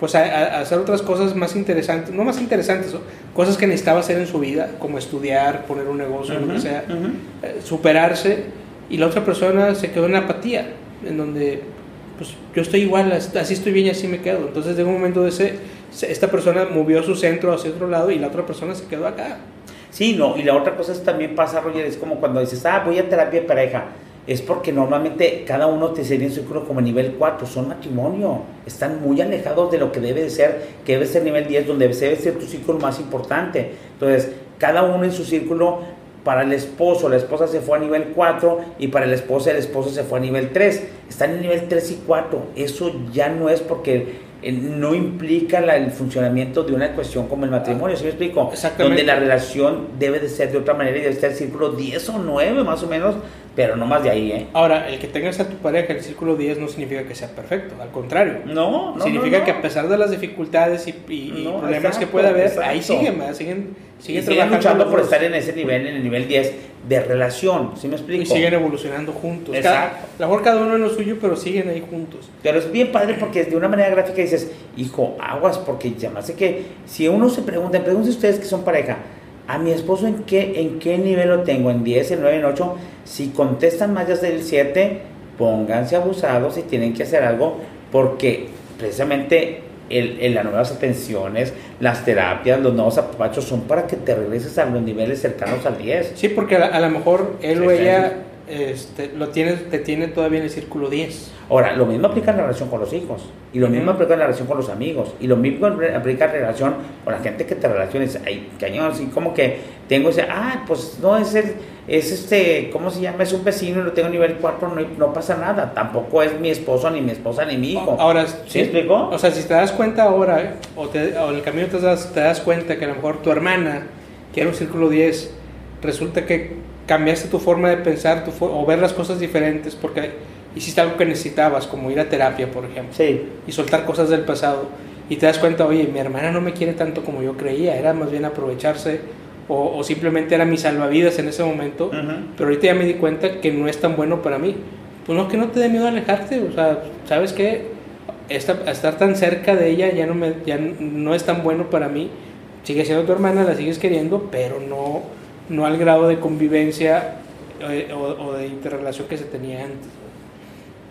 pues a, a- a hacer otras cosas más interesantes, no más interesantes, cosas que necesitaba hacer en su vida, como estudiar, poner un negocio, lo que sea, eh, superarse, y la otra persona se quedó en la apatía, en donde, pues yo estoy igual, as- así estoy bien y así me quedo. Entonces, de un momento de ese, se- esta persona movió su centro hacia otro lado y la otra persona se quedó acá. Sí, no, y la otra cosa es también pasa, Roger, es como cuando dices, ah, voy a terapia de pareja. Es porque normalmente cada uno te sería en círculo como nivel 4, son matrimonio. Están muy alejados de lo que debe de ser, que debe ser nivel 10, donde debe ser tu círculo más importante. Entonces, cada uno en su círculo, para el esposo, la esposa se fue a nivel 4 y para el esposo, el esposo se fue a nivel 3. Están en nivel 3 y 4. Eso ya no es porque no implica la- el funcionamiento de una cuestión como el matrimonio, ¿sí me explico? Exactamente. Donde la relación debe de ser de otra manera y debe estar el círculo 10 o 9 más o menos, pero no más de ahí, ¿eh? Ahora, el que tengas a tu pareja en el círculo 10 no significa que sea perfecto, al contrario. No, no. significa no, que a pesar de las dificultades y, y- y No, problemas que pueda haber, ahí siguen, siguen Sigue y siguen luchando por estar en ese nivel, en el nivel 10 de relación, ¿sí me explico? Y siguen evolucionando juntos. Exacto. a lo mejor cada uno en lo suyo, pero siguen ahí juntos. Pero es bien padre porque de una manera gráfica dices, hijo, aguas, porque ya más sé que si uno se pregunta, pregúntense ustedes que son pareja, a mi esposo en qué, en qué nivel lo tengo, en 10, en 9, en 8, si contestan más del 7, pónganse abusados y tienen que hacer algo porque precisamente el, las nuevas atenciones, las terapias, los nuevos apapachos son para que te regreses a los niveles cercanos al 10. Sí, porque a, lo mejor él o ella este, lo tiene, te tiene todavía en el círculo 10. Ahora, lo mismo aplica en la relación con los hijos, y lo mismo aplica en la relación con los amigos, y lo mismo aplica en la relación con la gente que te relaciones. Hay cañón, así como que tengo ese, ah, pues no, es el, es este, ¿cómo se llama? Es un vecino y lo tengo a nivel 4, no, no pasa nada. Tampoco es mi esposo, ni mi esposa, ni mi hijo. Ahora, ¿sí, explicó? O sea, si te das cuenta ahora, o, te, o en el camino te das, te das cuenta que a lo mejor tu hermana, que era un círculo 10, resulta que cambiaste tu forma de pensar tu o ver las cosas diferentes porque hiciste algo que necesitabas, como ir a terapia, por ejemplo, sí. y soltar cosas del pasado. Y te das cuenta, oye, mi hermana no me quiere tanto como yo creía, era más bien aprovecharse o, simplemente era mi salvavidas en ese momento, pero ahorita ya me di cuenta que no es tan bueno para mí. Pues no, que no te dé miedo alejarte, o sea, ¿sabes qué? estar tan cerca de ella ya no, me, ya no es tan bueno para mí. Sigue siendo tu hermana, la sigues queriendo, pero no, no al grado de convivencia eh, o, de interrelación que se tenía antes.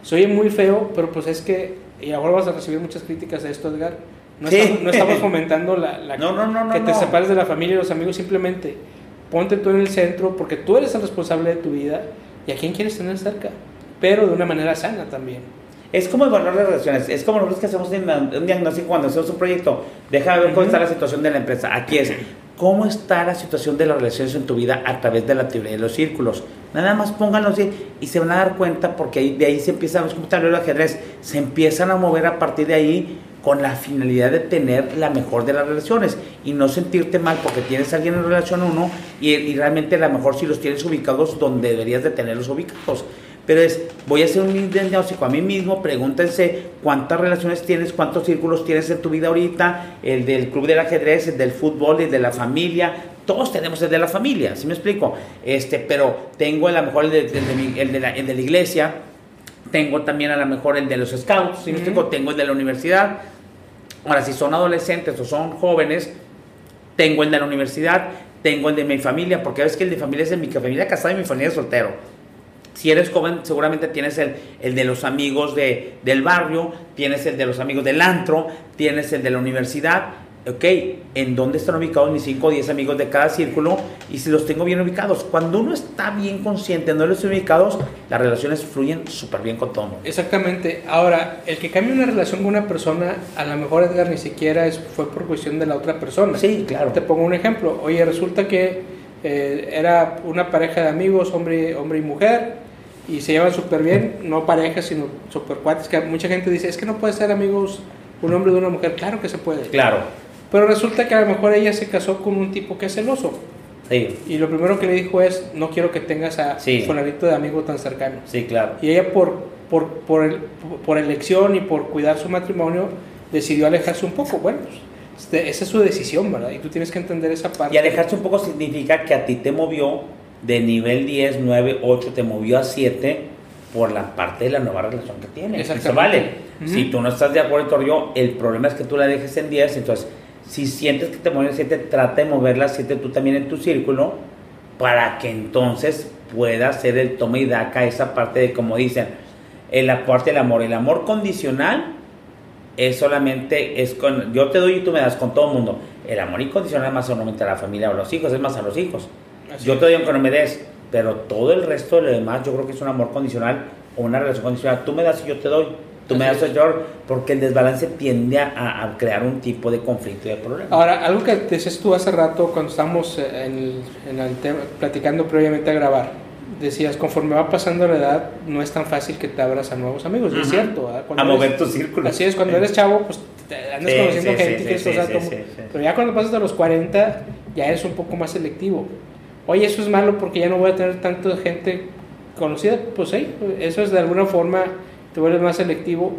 Soy muy feo, pero pues es que, y ahora vas a recibir muchas críticas de esto, Edgar, no, estamos, fomentando la, que te separes de la familia y los amigos, simplemente ponte tú en el centro porque tú eres el responsable de tu vida y a quién quieres tener cerca, pero de una manera sana también. Es como evaluar las relaciones, es como nosotros que hacemos un diagnóstico cuando hacemos un proyecto, deja de ver cómo está la situación de la empresa, aquí es cómo está la situación de las relaciones en tu vida a través de la teoría de los círculos. Nada más pónganlo así y se van a dar cuenta porque de ahí se como tablero de ajedrez, se empiezan a mover a partir de ahí con la finalidad de tener la mejor de las relaciones y no sentirte mal porque tienes a alguien en relación uno y, y realmente a lo mejor si los tienes ubicados donde deberías de tenerlos ubicados. Pero es, voy a hacer un diagnóstico a mí mismo, pregúntense cuántas relaciones tienes, cuántos círculos tienes en tu vida ahorita, el del club del ajedrez, el del fútbol, el de la familia, todos tenemos el de la familia, ¿sí me explico? Este, pero tengo a lo mejor el de, el de, la, el de la iglesia, tengo también a lo mejor el de los scouts, ¿sí me explico? Tengo el de la universidad, Ahora, si son adolescentes o son jóvenes, tengo el de la universidad, tengo el de mi familia, porque sabes que el de familia es de mi familia casada y mi familia soltero. Si eres joven, seguramente tienes el, el de los amigos de, del barrio, tienes el de los amigos del antro, tienes el de la universidad ok, en dónde están ubicados mis 5 o 10 amigos de cada círculo y si los tengo bien ubicados. Cuando uno está bien consciente de dónde están ubicados, las relaciones fluyen súper bien con todo. Exactamente. Ahora, el que cambie una relación con una persona, a lo mejor Edgar ni siquiera es, fue por cuestión de la otra persona. Sí, claro. Te pongo un ejemplo. Oye, resulta que eh, era una pareja de amigos, hombre, hombre y mujer, y se llevan súper bien, no parejas, sino súper cuates, que mucha gente dice, es que no puede ser amigos un hombre de una mujer. Claro que se puede. Claro pero resulta que a lo mejor ella se casó con un tipo que es celoso. Sí. Y lo primero que le dijo es, no quiero que tengas a sí. fulanito de amigo tan cercano. Sí, claro. Y ella por, por, por, el, por elección y por cuidar su matrimonio decidió alejarse un poco. Bueno, pues, este, esa es su decisión, ¿verdad? Y tú tienes que entender esa parte. Y alejarse un poco significa que a ti te movió de nivel 10, 9, 8, te movió a 7 por la parte de la nueva relación que tienes. Exactamente. vale. Si tú no estás de acuerdo yo, el problema es que tú la dejes en 10, entonces si sientes que te mueves 7, trata de mover las 7 tú también en tu círculo para que entonces pueda ser el toma y daca esa parte de como dicen, el aporte del amor. El amor condicional es solamente, es con, yo te doy y tú me das con todo el mundo. El amor incondicional es más solamente a la familia o a los hijos, es más a los hijos. yo te doy aunque no me des, pero todo el resto de lo demás yo creo que es un amor condicional o una relación condicional. Tú me das y yo te doy. Tú me das el porque el desbalance tiende a, crear un tipo de conflicto y de problema. Ahora, algo que decías tú hace rato cuando estábamos en el, tema, platicando previamente a grabar, decías, conforme va pasando la edad, no es tan fácil que te abras a nuevos amigos, es cierto. a mover tu círculo. Así es, cuando eres chavo, pues andas conociendo gente que es Pero ya cuando pasas a los 40, ya eres un poco más selectivo. Oye, eso es malo porque ya no voy a tener tanta gente conocida. Pues sí, eso es de alguna forma te vuelves más selectivo,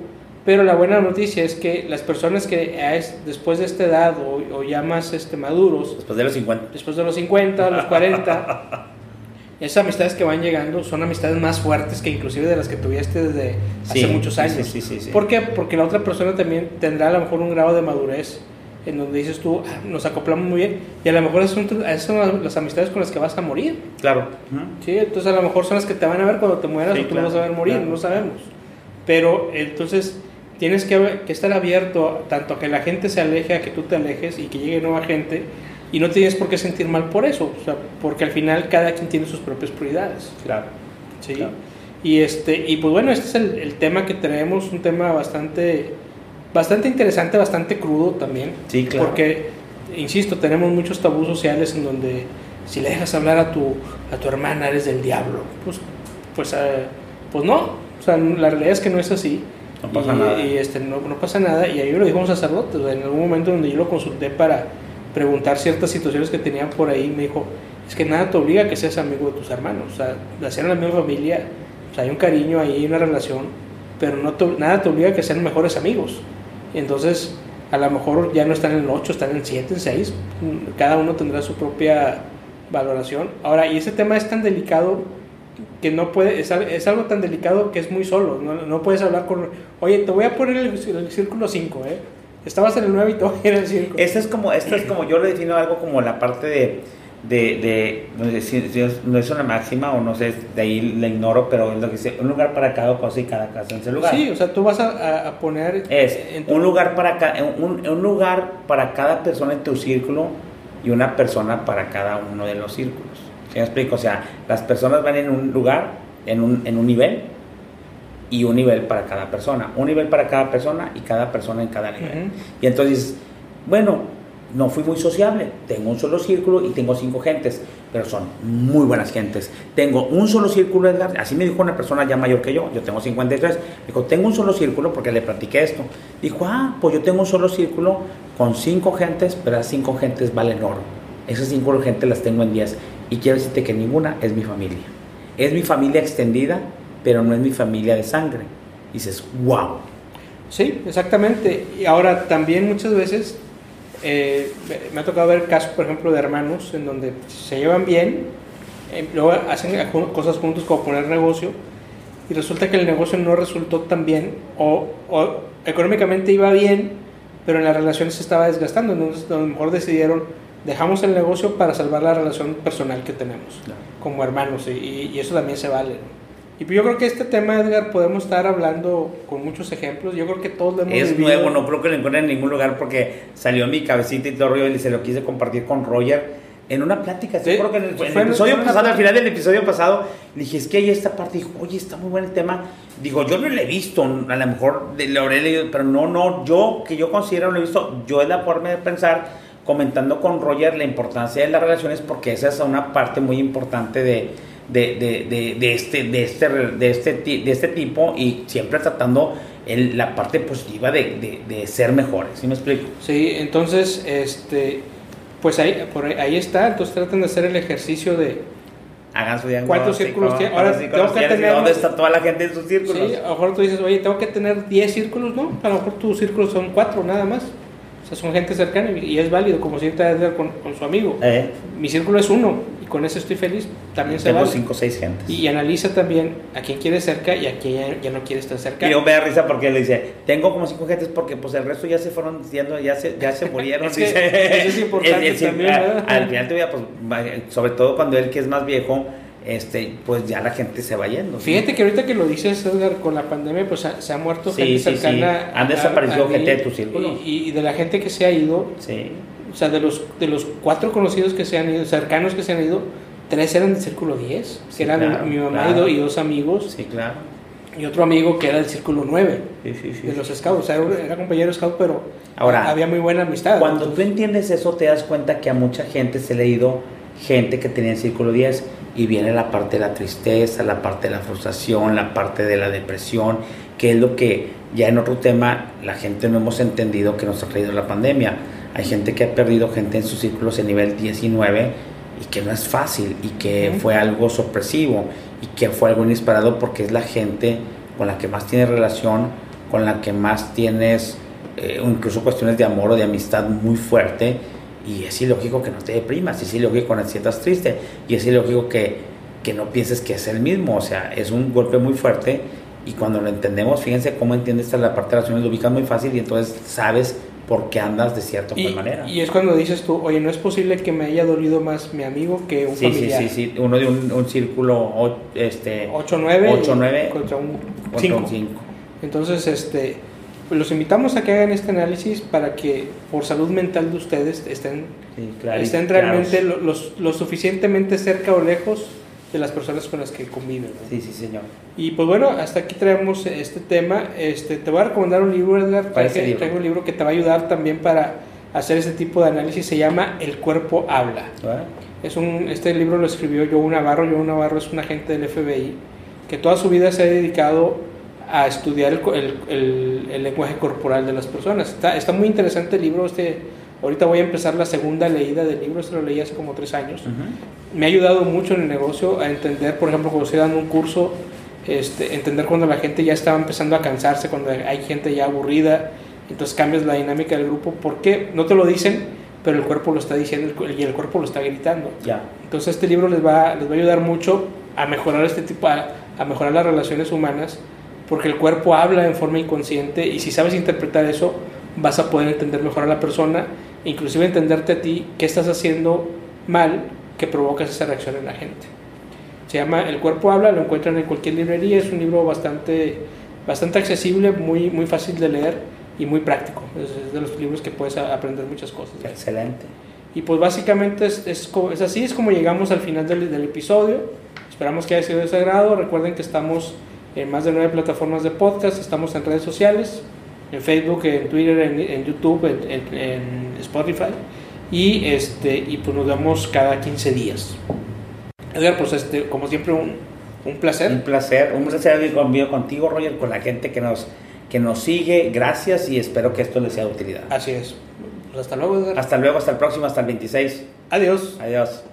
Pero la buena noticia es que las personas que es, después de esta edad o, o, ya más este, maduros, después de los 50, después de los 50, los 40, *laughs* esas amistades que van llegando son amistades más fuertes que inclusive de las que tuviste desde hace muchos años. Sí, sí, sí, ¿Por qué? Porque la otra persona también tendrá a lo mejor un grado de madurez en donde dices tú, ah, nos acoplamos muy bien, y a lo mejor son, son las amistades con las que vas a morir. Claro. Sí, entonces a lo mejor son las que te van a ver cuando te mueras o tú vas a ver morir, no sabemos. Pero entonces tienes que, que, estar abierto tanto a que la gente se aleje, a que tú te alejes y que llegue nueva gente, y no tienes por qué sentir mal por eso, o sea, porque al final cada quien tiene sus propias prioridades. Claro. Sí. Y, este, y pues bueno, este es el, el tema que tenemos, un tema bastante bastante interesante, bastante crudo también. Sí, claro. Porque, insisto, tenemos muchos tabús sociales en donde si le dejas hablar a tu, a tu hermana eres del diablo. Pues, pues, eh, pues no. O sea, la realidad es que no es así. No pasa y, nada. Y este, no, no, pasa nada. Y ahí lo dijo un sacerdote. en algún momento donde yo lo consulté para preguntar ciertas situaciones que tenían por ahí, me dijo, es que nada te obliga a que seas amigo de tus hermanos. O sea, de ser la misma familia, o sea, hay un cariño ahí, hay una relación, pero no te, nada te obliga a que sean mejores amigos. Entonces, a lo mejor ya no están en el 8, están en el 7, en 6. Cada uno tendrá su propia valoración. Ahora, y ese tema es tan delicado que no puede, es, es algo tan delicado que es muy solo. No, no, puedes hablar con, oye, te voy a poner el, el círculo 5, ¿eh? Estabas en el 9 y te voy a ir al 5. Esto es como, esto es como, yo lo defino algo como la parte de, de, si, no es una máxima o no sé, de ahí la ignoro, pero es lo que dice, un lugar para cada cosa y cada casa en ese lugar. Sí, o sea, tú vas a, a poner... Es un, lugar para ca, un, un, lugar para cada persona en tu círculo y una persona para cada uno de los círculos. ¿Sí me explico? O sea, las personas van en un lugar, en un, en un nivel, y un nivel para cada persona. Un nivel para cada persona y cada persona en cada nivel. Uh -huh. Y entonces, bueno, no fui muy sociable. Tengo un solo círculo y tengo cinco gentes, pero son muy buenas gentes. Tengo un solo círculo, Edgar. Así me dijo una persona ya mayor que yo. Yo tengo 53. Dijo, tengo un solo círculo porque le platiqué esto. Dijo, ah, pues yo tengo un solo círculo con cinco gentes, pero las cinco gentes valen oro. Esas cinco gentes las tengo en 10. Y quiero decirte que ninguna es mi familia. Es mi familia extendida, pero no es mi familia de sangre. Y dices, wow. Sí, exactamente. Y ahora también muchas veces eh, me ha tocado ver casos, por ejemplo, de hermanos en donde se llevan bien, eh, luego hacen cosas juntos como poner negocio, y resulta que el negocio no resultó tan bien, o, o económicamente iba bien, pero en la relación se estaba desgastando, entonces a lo mejor decidieron, dejamos el negocio para salvar la relación personal que tenemos No. como hermanos, y, y eso también se vale. Y yo creo que este tema, Edgar, podemos estar hablando con muchos ejemplos. Yo creo que todos lo hemos Es vivido. nuevo, no creo que lo encuentren en ningún lugar porque salió en mi cabecita y todo y se lo quise compartir con Roger en una plática. Sí, creo que en el, en el episodio pasado, al final del episodio pasado, dije, es que hay esta parte. Dijo, oye, está muy buen el tema. Digo, yo no lo he visto, a lo mejor lo habré leído, pero no, no, yo, que yo considero lo he visto, yo es la forma de pensar, comentando con Roger la importancia de las relaciones porque esa es una parte muy importante de de, de, de, este, de, este, de, este, de este tipo y siempre tratando el- la parte positiva de, ser mejores. ¿Sí me explico? Sí, entonces, este, pues ahí, por ahí, ahí está. Entonces traten de hacer el ejercicio de, Hagan su diagnóstico. ¿Cuántos círculos? Ahora, tengo que tener- ¿Dónde está toda la gente en sus círculos? Sí, a lo mejor tú dices, oye, tengo que tener 10 círculos, ¿no? A lo mejor tus círculos son 4 nada más. O sea, son gente cercana y es válido, como si te Edgar con, con su amigo. Eh, Mi círculo es uno y con ese estoy feliz, también se tengo vale. cinco o seis gentes. Y, y analiza también a quién quiere cerca y a quién ya, ya no quiere estar cerca. Y yo me da risa porque le dice, tengo como cinco gentes porque pues el resto ya se fueron diciendo, ya se, ya se murieron. *laughs* Es que dice. eso es importante *laughs* decir, también, a-. Al final te voy a, pues, sobre todo cuando él que es más viejo, este, pues ya la gente se va yendo. ¿sí? Fíjate que ahorita que lo dices, Edgar, con la pandemia, pues ha- se ha muerto Sí, gente sí, cercana. Han desaparecido gente de tu círculo. Y, y de la gente que se ha ido, Sí. o sea, de los, de los cuatro conocidos que se han ido, cercanos que se han ido, tres eran del círculo 10, que eran claro, mi mamá claro. y, do- y dos amigos, Sí, claro. y otro amigo que era del círculo 9 Sí, sí, sí. de los scouts. O sea, era, compañero scout, pero Ahora, había muy buena amistad. Cuando tú entonces- entiendes eso, te das cuenta que a mucha gente se le ha ido gente que tenía el círculo 10 y viene la parte de la tristeza, la parte de la frustración, la parte de la depresión, que es lo que ya en otro tema la gente no hemos entendido que nos ha traído la pandemia. Hay gente que ha perdido gente en sus círculos en nivel 19 y que no es fácil y que fue algo sorpresivo y que fue algo inesperado porque es la gente con la que más tiene relación con la que más tienes, eh, incluso cuestiones de amor o de amistad muy fuerte, y es ilógico que no te deprimas, es ilógico que no te sientas triste, y es ilógico que, que no pienses que es el mismo, o sea, es un golpe muy fuerte, y cuando lo entendemos, fíjense cómo entiendes la parte de relaciones, lo ubicas muy fácil y entonces sabes por qué andas de cierta y, manera. Y es cuando dices tú, oye, no es posible que me haya dolido más mi amigo que un sí, familiar. Sí, sí, sí, uno de un, un círculo este, 8-9 8-9 contra un contra 5. un 5. Entonces, este, pues los invitamos a que hagan este análisis para que por salud mental de ustedes estén, Sí, claro, estén claro. realmente lo, los- lo suficientemente cerca o lejos de las personas con las que conviven. ¿no? Sí, sí, señor. Y pues bueno, hasta aquí traemos este tema. Este, te voy a recomendar un libro, Edgar. ¿Cuál es el Traje- libro? traigo un libro que te va a ayudar también para hacer este tipo de análisis. Se llama El cuerpo habla. Es un, este libro lo escribió Joe Navarro. Joe Navarro es un agente del FBI que toda su vida se ha dedicado a estudiar el, el- el- el lenguaje corporal de las personas. Está, está muy interesante el libro. Este, ahorita voy a empezar la segunda leída del libro. Este lo leí hace como tres años Ujú. me ha ayudado mucho en el negocio a entender, por ejemplo, cuando estoy dando un curso, este, entender cuando la gente ya está empezando a cansarse, cuando hay gente ya aburrida, entonces cambias la dinámica del grupo. ¿Por qué? No te lo dicen, pero el cuerpo lo está diciendo y el cuerpo lo está gritando. Ya. Entonces este libro les va, les va a ayudar mucho a mejorar este tipo, a, a mejorar las relaciones humanas, porque el cuerpo habla en forma inconsciente y si sabes interpretar eso, vas a poder entender mejor a la persona, inclusive entenderte a ti qué estás haciendo mal que provocas esa reacción en la gente. Se llama El cuerpo habla, lo encuentran en cualquier librería, es un libro bastante, bastante accesible, muy, muy fácil de leer y muy práctico. Es, de los libros que puedes aprender muchas cosas. Excelente. Y pues básicamente es, es, así, es como llegamos al final del, del episodio. Esperamos que haya sido de su agrado. Recuerden que estamos en más de nueve plataformas de podcast, estamos en redes sociales, en Facebook, en Twitter, en, en YouTube, en, en- en Spotify. Y, este, y pues nos vemos cada 15 días. Edgar, pues este, como siempre un, un Un placer. placer, un placer haber convivido contigo, Roger, con la gente que nos, que nos sigue. Gracias y espero que esto les sea de utilidad. Así es. Pues hasta luego, Edgar. Hasta luego, hasta el próximo, hasta el 26. Adiós. Adiós.